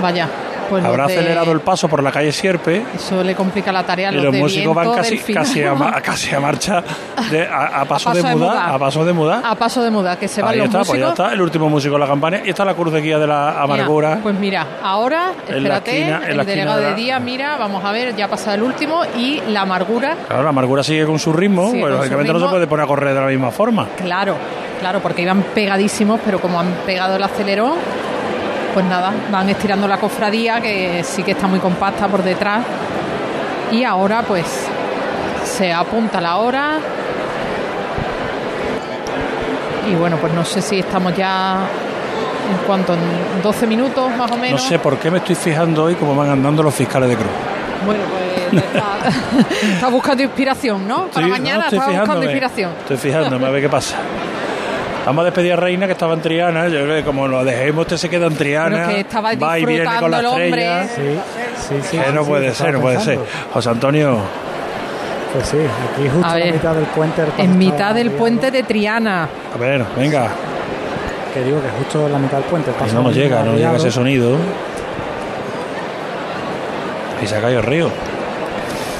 Vaya, pues los Habrá de- acelerado el paso por la calle Sierpe Eso le complica la tarea a y los, los de músicos van casi, casi, a, casi a marcha, de, a, a paso, de, muda, a paso de muda. A paso de muda, que se van Ahí los está, pues ya músicos. está, el último músico de la campana. Y está la cruz de guía de la amargura. Mira, pues mira, ahora, En la espérate, esquina- en la el delegado de de, la- día, mira, vamos a ver, ya ha pasado el último y la amargura, Claro, la amargura sigue con su ritmo, Sigue pues, lógicamente no se puede poner a correr de la misma forma. claro, claro, porque iban pegadísimos, pero como han pegado el acelerón, pues nada, van estirando la cofradía, que sí que está muy compacta por detrás. Y ahora, pues, se apunta la hora. Y bueno, pues no sé si estamos ya en cuanto, en 12 minutos más o No menos. sé por qué me estoy fijando hoy cómo van andando los fiscales de cruz. Bueno, pues está, está buscando inspiración, ¿no? Para Sí, mañana no, está buscando inspiración. Estoy fijándome a ver qué pasa. Vamos a despedir a Reina que estaba en Triana. Yo creo que como lo dejemos, usted se queda en Triana. Bueno, que estaba va y viene con la estrella. Sí, sí, que no sí, puede sí, ser, no puede ser. José Antonio, Pues sí, aquí justo A en mitad del puente. En mitad del puente de Triana. a ver, venga. Que digo que justo en la mitad del puente. no nos llega, no llega ese sonido. Y se ha caído el río.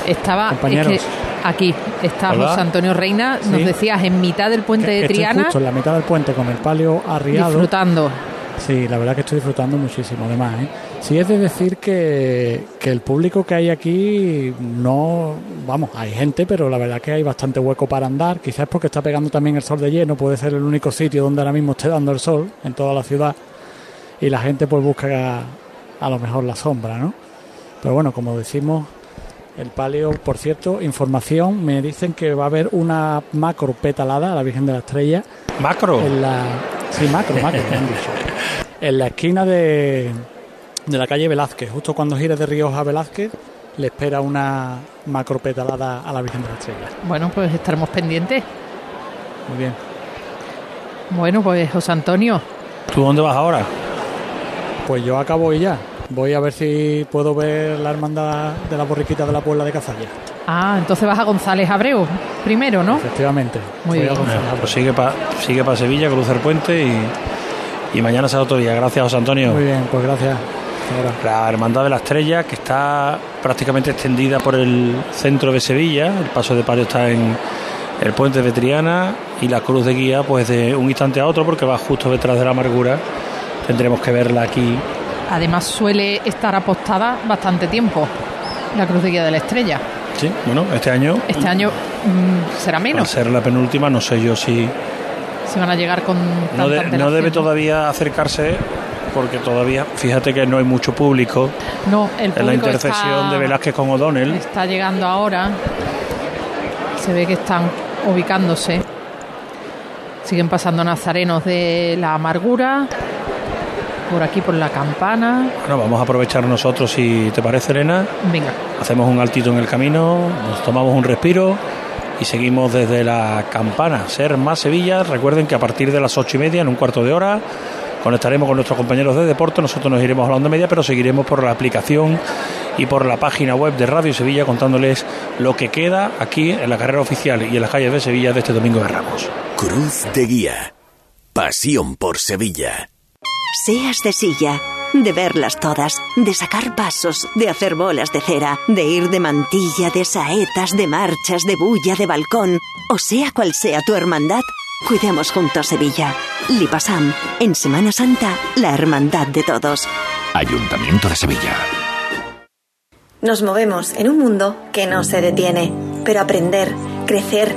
Estaba es Compañeros. que aquí está Hola. José Antonio Reina. Nos Sí. decías en mitad del puente de Estoy Triana, justo en la mitad del puente con el palio arriado. disfrutando. Sí, la verdad que estoy disfrutando muchísimo, además. ¿eh? Sí es de decir que, que el público que hay aquí no, vamos, hay gente, pero la verdad que hay bastante hueco para andar. Quizás porque está pegando también el sol de lleno, puede ser el único sitio donde ahora mismo esté dando el sol en toda la ciudad y la gente pues busca a, lo mejor la sombra, ¿no? Pero bueno, como decimos, el palio, por cierto, información, me dicen que va a haber una macro petalada a la Virgen de la Estrella. ¿Macro? En la, sí, macro, macro, me han dicho. En la esquina de, de la calle Velázquez, justo cuando gires de Ríos a Velázquez, le espera una macro petalada a la Virgen de la Estrella. Bueno, pues estaremos pendientes. Muy bien. Bueno, pues José Antonio, ¿Tú dónde vas ahora? Pues yo acabo y ya. Voy a ver si puedo ver la hermandad de la borriquita de la Puebla de Cazalla. ah, entonces vas a González Abreu primero, ¿no? Efectivamente. Muy Voy a bien. González pues sigue para sigue pa Sevilla, cruza el puente y, y mañana será otro día. Gracias, José Antonio. Muy bien, pues gracias. La Hermandad de la Estrella, que está prácticamente extendida por el centro de Sevilla. El paso de palio está en el puente de Triana y la cruz de guía, pues de un instante a otro, porque va justo detrás de la amargura. Tendremos que verla aquí. Además suele estar apostada bastante tiempo la Cruz de Guía de la Estrella. Sí, bueno, este año Este año mm, será va a menos. ser la penúltima. No sé yo si. Si van a llegar con No, de- debe todavía acercarse, porque todavía, fíjate que no hay mucho público. No, el en la público está- de Velázquez con O'Donnell. Está llegando ahora. Se ve que están ubicándose. Siguen pasando nazarenos de la amargura. Por aquí, por la campana. Bueno, vamos a aprovechar nosotros, si te parece, Elena. Venga. Hacemos un altito en el camino, nos tomamos un respiro y seguimos desde la campana. Ser más Sevilla. Recuerden que a partir de las ocho y media, en un cuarto de hora, conectaremos con nuestros compañeros de deporte. Nosotros nos iremos a la onda media, pero seguiremos por la aplicación y por la página web de Radio Sevilla contándoles lo que queda aquí en la carrera oficial y en las calles de Sevilla de este domingo de Ramos. Cruz de Guía. Pasión por Sevilla. Seas de silla, de verlas todas, de sacar pasos, de hacer bolas de cera, de ir de mantilla, de saetas, de marchas, de bulla, de balcón, o sea cual sea tu hermandad, cuidemos juntos Sevilla. Lipasam, en Semana Santa, la hermandad de todos. Ayuntamiento de Sevilla. Nos movemos en un mundo que no se detiene, pero aprender, crecer,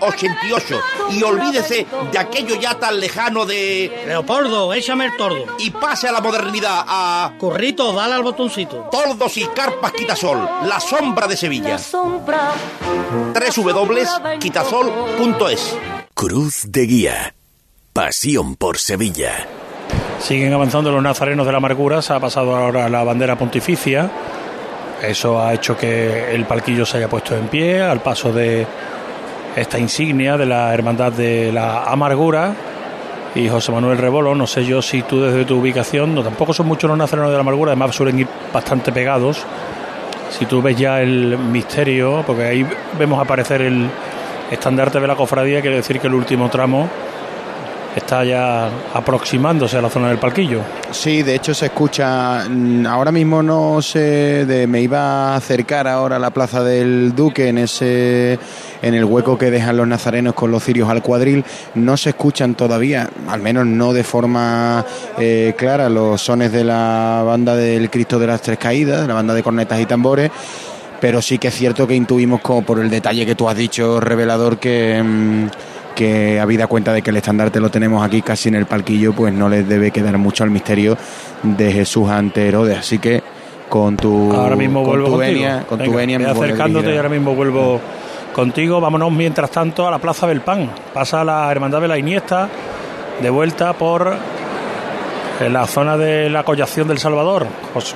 88. Y olvídese de aquello ya tan lejano de Leopoldo, échame el tordo. y pase a la modernidad a Currito, dale al botoncito. Tordos y Carpas Quitasol, la sombra de Sevilla. Sombra. www.quitasol.es Cruz de Guía. Pasión por Sevilla. Siguen avanzando los nazarenos de la amargura, se ha pasado ahora la bandera pontificia. Eso ha hecho que el palquillo se haya puesto en pie al paso de esta insignia de la Hermandad de la Amargura. Y José Manuel Rebolo, no sé yo si tú desde tu ubicación, no tampoco son muchos los nazarenos de la amargura, además suelen ir bastante pegados. Si tú ves ya el misterio, porque ahí vemos aparecer el estandarte de la cofradía, quiere decir que el último tramo está ya aproximándose a la zona del palquillo. Sí, de hecho se escucha. mm, Ahora mismo no sé, de, me iba a acercar ahora a la plaza del Duque en ese, en el hueco que dejan los nazarenos con los cirios al cuadril. No se escuchan todavía, al menos no de forma eh, clara, los sones de la banda del Cristo de las Tres Caídas, de la banda de cornetas y tambores. Pero sí que es cierto que intuimos, como por el detalle que tú has dicho, revelador, que. Que habida cuenta de que el estandarte lo tenemos aquí casi en el palquillo, pues no les debe quedar mucho al misterio de Jesús ante Herodes. Así que con tu, Ahora mismo con vuelvo tu contigo. venia, con tu Venga, venia ve me acercándote y ahora mismo vuelvo contigo. Vámonos mientras tanto a la Plaza del Pan. Pasa la Hermandad de la Iniesta de vuelta por la zona de la collación del Salvador.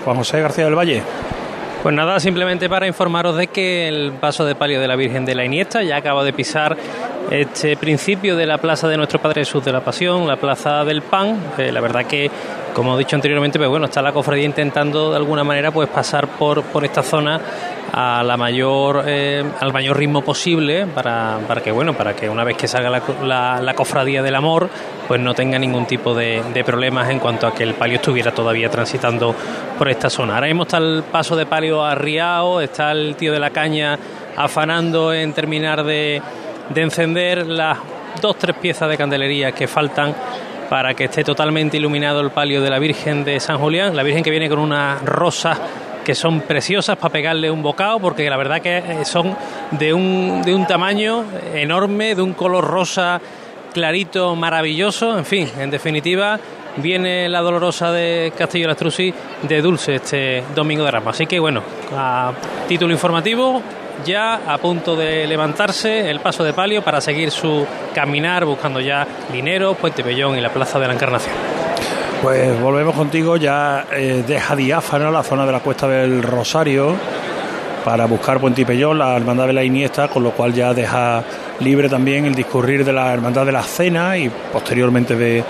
Juan José García del Valle. Pues nada, simplemente para informaros de que el paso de palio de la Virgen de la Iniesta ya acaba de pisar este principio de la plaza de nuestro Padre Jesús de la Pasión, la plaza del Pan. La verdad que, como he dicho anteriormente, pues bueno, está la cofradía intentando de alguna manera pues pasar por, por esta zona a la mayor eh, al mayor ritmo posible para, para que bueno para que una vez que salga la, la cofradía del amor pues no tenga ningún tipo de, de problemas en cuanto a que el palio estuviera todavía transitando por esta zona. Ahora mismo está el paso de palio arriado está el tío de la caña afanando en terminar de, de encender las dos tres piezas de candelería que faltan para que esté totalmente iluminado el palio de la Virgen de San Julián, la Virgen que viene con unas rosas que son preciosas para pegarle un bocado, porque la verdad que eh, son de un, de un tamaño enorme, de un color rosa clarito, maravilloso, en fin, en definitiva, viene la dolorosa de Castillo Lastrucci de Dulce este domingo de Ramos. Así que bueno, a título informativo, ya a punto de levantarse el paso de palio para seguir su caminar buscando ya Linero, Puente Bellón y la Plaza de la Encarnación. Pues volvemos contigo, ya eh, deja diáfano la zona de la Cuesta del Rosario para buscar Puente y Pellón, la Hermandad de la Iniesta, con lo cual ya deja libre también el discurrir de la Hermandad de la Cena y posteriormente de,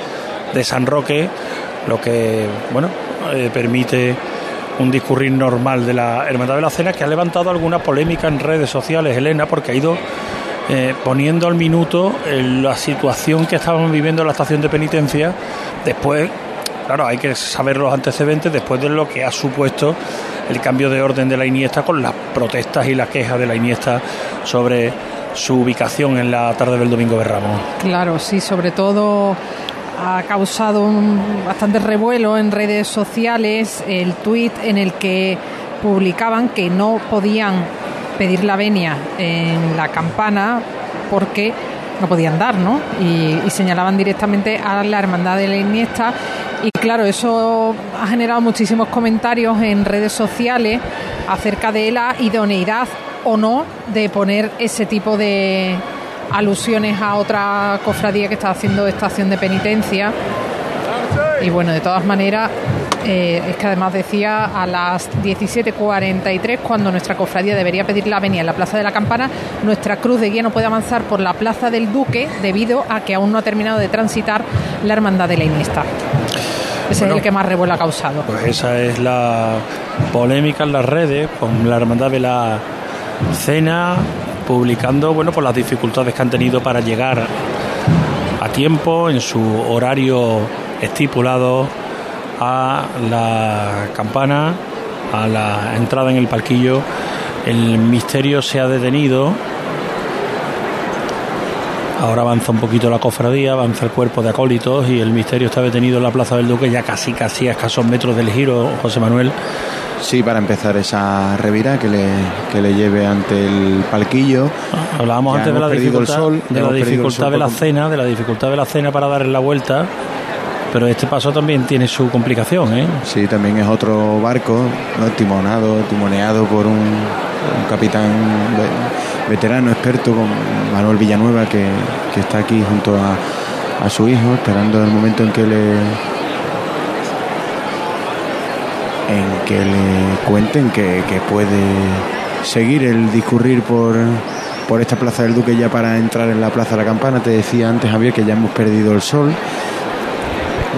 de San Roque, lo que, bueno, eh, permite un discurrir normal de la Hermandad de la Cena que ha levantado alguna polémica en redes sociales, Elena, porque ha ido eh, poniendo al minuto eh, la situación que estábamos viviendo en la estación de penitencia después claro hay que saber los antecedentes después de lo que ha supuesto el cambio de orden de la Iniesta con las protestas y las quejas de la Iniesta sobre su ubicación en la tarde del domingo de Ramos Claro, sí, sobre todo ha causado un bastante revuelo en redes sociales el tuit en el que publicaban que no podían pedir la venia en la campana porque no podían dar, ¿no? Y, señalaban directamente a la Hermandad de la Iniesta. Y claro, eso ha generado muchísimos comentarios en redes sociales acerca de la idoneidad o no de poner ese tipo de alusiones a otra cofradía que está haciendo esta acción de penitencia. Y bueno, de todas maneras, eh, es que además decía a las 17.43, cuando nuestra cofradía debería pedir la venia en la Plaza de la Campana, nuestra cruz de guía no puede avanzar por la Plaza del Duque debido a que aún no ha terminado de transitar la Hermandad de la Iniesta. Ese Bueno. es el que más revuelo ha causado. Pues esa es la polémica en las redes con la hermandad de la cena publicando bueno pues las dificultades que han tenido para llegar a tiempo en su horario estipulado a la campana a la entrada en el palquillo el misterio se ha detenido Ahora avanza un poquito la cofradía, avanza el cuerpo de acólitos y el misterio está detenido en la Plaza del Duque, ya casi casi a escasos metros del giro, José Manuel. Sí, para empezar esa revira que le, que le lleve ante el palquillo. Hablábamos Ya antes de la dificultad, sol, de la dificultad de la cena, de la dificultad de la cena para dar la vuelta, pero este paso también tiene su complicación, ¿eh? Sí, también es otro barco, timonado, timoneado por un, capitán ve- veterano, experto, con Manuel Villanueva, que, está aquí junto a, a su hijo, esperando el momento en que le en que le cuenten que, que puede seguir el discurrir por, por esta plaza del Duque ya para entrar en la plaza de la Campana. Te decía antes, Javier, que ya hemos perdido el sol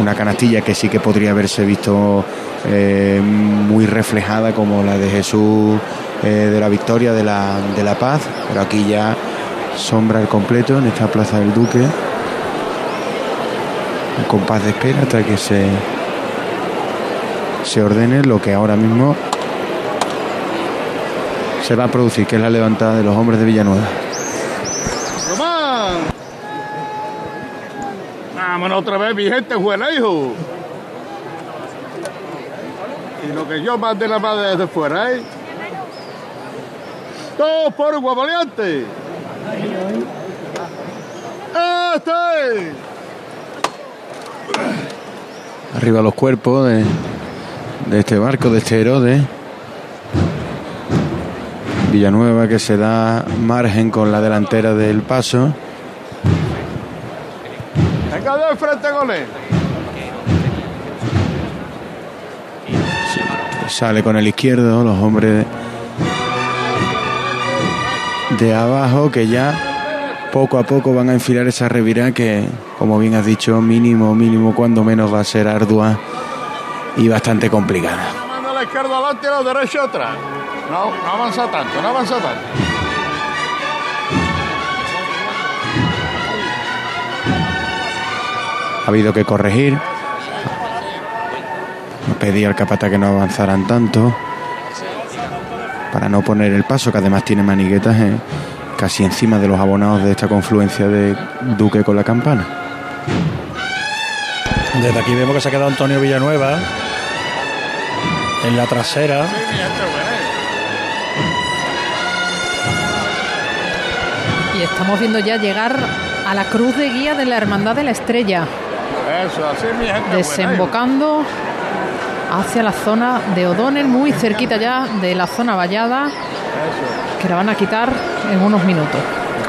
una canastilla que sí que podría haberse visto eh, muy reflejada como la de Jesús eh, de la Victoria de la, de la Paz, pero aquí ya sombra el completo en esta Plaza del Duque. Un compás de espera hasta que se, se ordene lo que ahora mismo se va a producir, que es la levantada de los hombres de Villanueva. Román. Vámonos otra vez, mi gente, hijo. Y lo que yo mandé la madre desde fuera, ¿eh? Todos por un guapaleante. ¡Este! Arriba los cuerpos de, de este barco, de este Herodes. Villanueva que se da margen con la delantera del paso. De frente con él. Sale con el izquierdo, los hombres de abajo que ya poco a poco van a enfilar esa revirá que, como bien has dicho, mínimo, mínimo, cuando menos va a ser ardua y bastante complicada. Manda la izquierda adelante y la derecha atrás. No, no avanza tanto, no avanza tanto. Ha habido que corregir. Pedí al capata que no avanzaran tanto para no poner el paso, que además tiene maniguetas eh, casi encima de los abonados de esta confluencia de Duque con la campana. Desde aquí vemos que se ha quedado Antonio Villanueva en la trasera. Y estamos viendo ya llegar a la cruz de guía de la Hermandad de la Estrella, Eso, así mi gente. buena, hijo. desembocando hacia la zona de O'Donnell, muy cerquita ya de la zona vallada, que la van a quitar en unos minutos.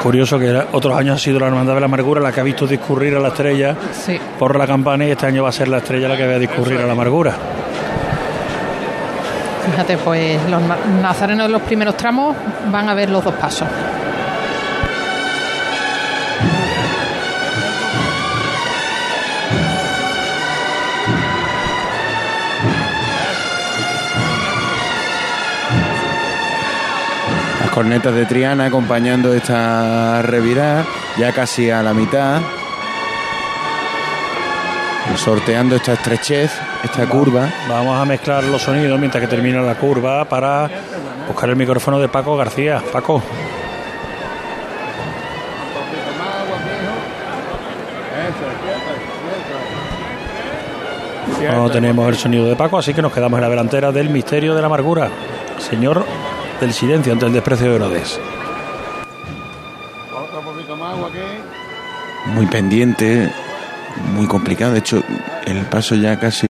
Curioso que otros años ha sido la Hermandad de la Amargura la que ha visto discurrir a la estrella Sí. por la campana y este año va a ser la estrella la que va a discurrir a la Amargura. Fíjate, pues los na- nazarenos de los primeros tramos van a ver los dos pasos. Cornetas de Triana acompañando esta revirada, ya casi a la mitad. Sorteando esta estrechez, esta curva. Vamos a mezclar los sonidos mientras que termina la curva para buscar el micrófono de Paco García. Paco. No tenemos el sonido de Paco, así que nos quedamos en la delantera del misterio de la amargura. Señor del silencio ante el desprecio de Herodes. Otro poquito más agua aquí. Muy pendiente, muy complicado. De hecho, el paso ya casi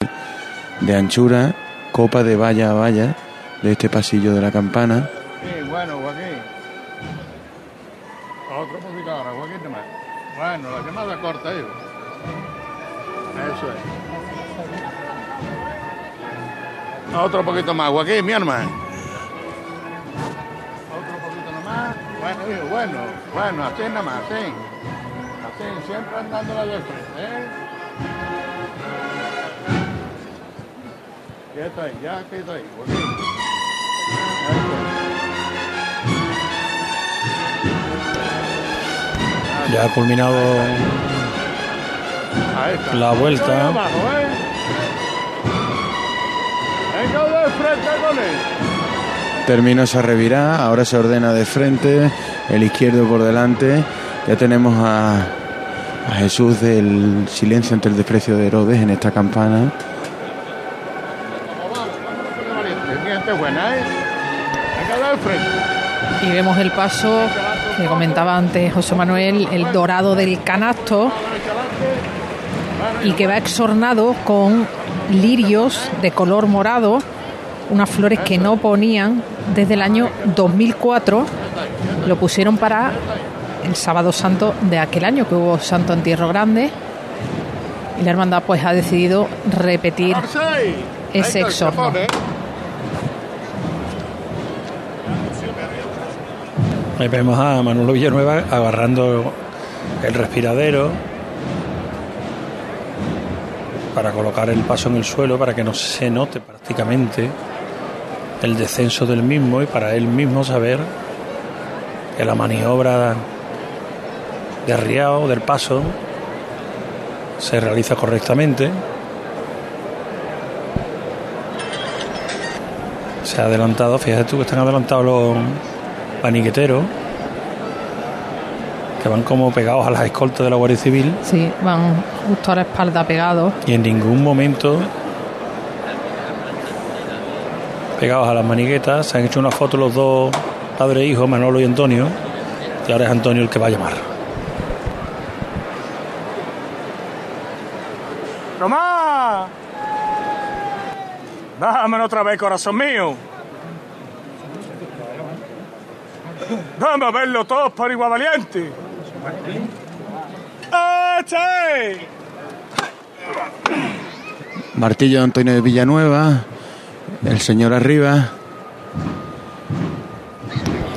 de anchura, copa de valla a valla de este pasillo de la campana. Sí, bueno, Joaquín. Otro poquito ahora, Joaquín más. Bueno, la llamada corta, hijo. Eso es. Otro poquito más, Joaquín, mi hermano. Bueno, hijo, bueno, bueno, así nada más, así. Así, siempre andándola de frente, ¿eh? Ya estoy, ya que estoy, Joaquín. Ya ha culminado Ahí la vuelta. Abajo, ¿eh? Venga de frente con él. Terminó esa revirada, ahora se ordena de frente, el izquierdo por delante. Ya tenemos a, a Jesús del silencio ante el desprecio de Herodes en esta campana. Y vemos el paso que comentaba antes José Manuel, el dorado del canasto, y que va exornado con lirios de color morado, unas flores que no ponían desde el año 2004, lo pusieron para el sábado santo de aquel año que hubo Santo Entierro Grande, y la hermandad pues ha decidido repetir ese exorno. Ahí vemos a Manolo Villanueva agarrando el respiradero para colocar el paso en el suelo para que no se note prácticamente el descenso del mismo y para él mismo saber que la maniobra de arriado del paso se realiza correctamente. Se ha adelantado, fíjate tú que están adelantados los paniqueteros que van como pegados a las escoltas de la Guardia Civil Sí, van justo a la espalda pegados. y en ningún momento pegados a las maniguetas se han hecho una foto los dos padres e hijos, Manolo y Antonio, y ahora es Antonio el que va a llamar. Tomás. Dámelo otra vez, corazón mío. Dame a verlo todos por igual valiente. ¡Este! Martillo de Antonio de Villanueva, el señor arriba.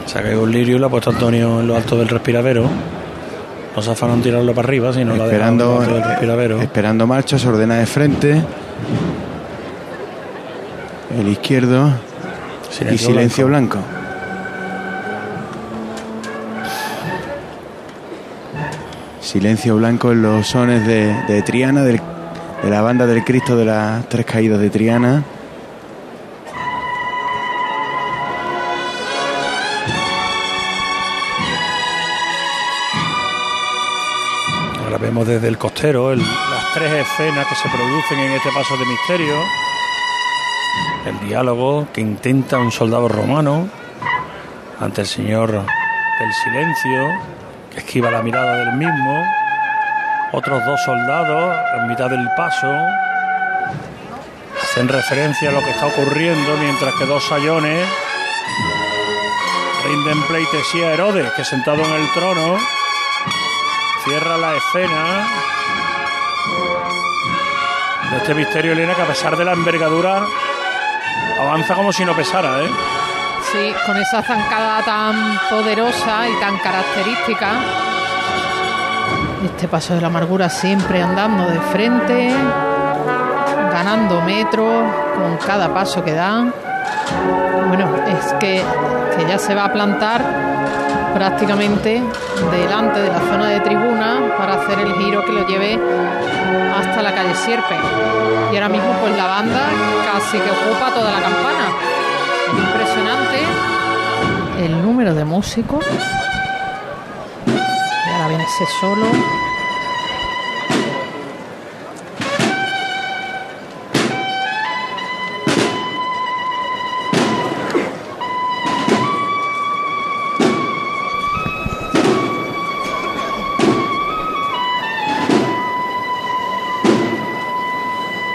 Se ha caído un lirio y lo ha puesto Antonio en lo alto del respiradero. No se afanan tirarlo para arriba, sino lo ha en lo Esperando, alto del respiradero. esperando marcha, se ordena de frente. El izquierdo. y Silencio blanco. Silencio blanco en los sones de, de Triana, del- de la banda del Cristo de las Tres Caídas de Triana. Vemos desde el costero las tres escenas que se producen en este paso de misterio. El diálogo que intenta un soldado romano ante el señor del silencio, que esquiva la mirada del mismo. Otros dos soldados en mitad del paso hacen referencia a lo que está ocurriendo mientras que dos sayones rinden pleitesía a Herodes, que sentado en el trono cierra la escena de este misterio, Elena, que a pesar de la envergadura avanza como si no pesara, ¿eh? Sí, con esa zancada tan poderosa y tan característica. Este paso de la amargura siempre andando de frente, ganando metros con cada paso que dan. Bueno, es que ya se va a plantar prácticamente delante de la zona de tribuna para hacer el giro que lo lleve hasta la calle Sierpe. Y ahora mismo pues la banda casi que ocupa toda la campana. Impresionante el número de músicos. Y ahora viene ese solo.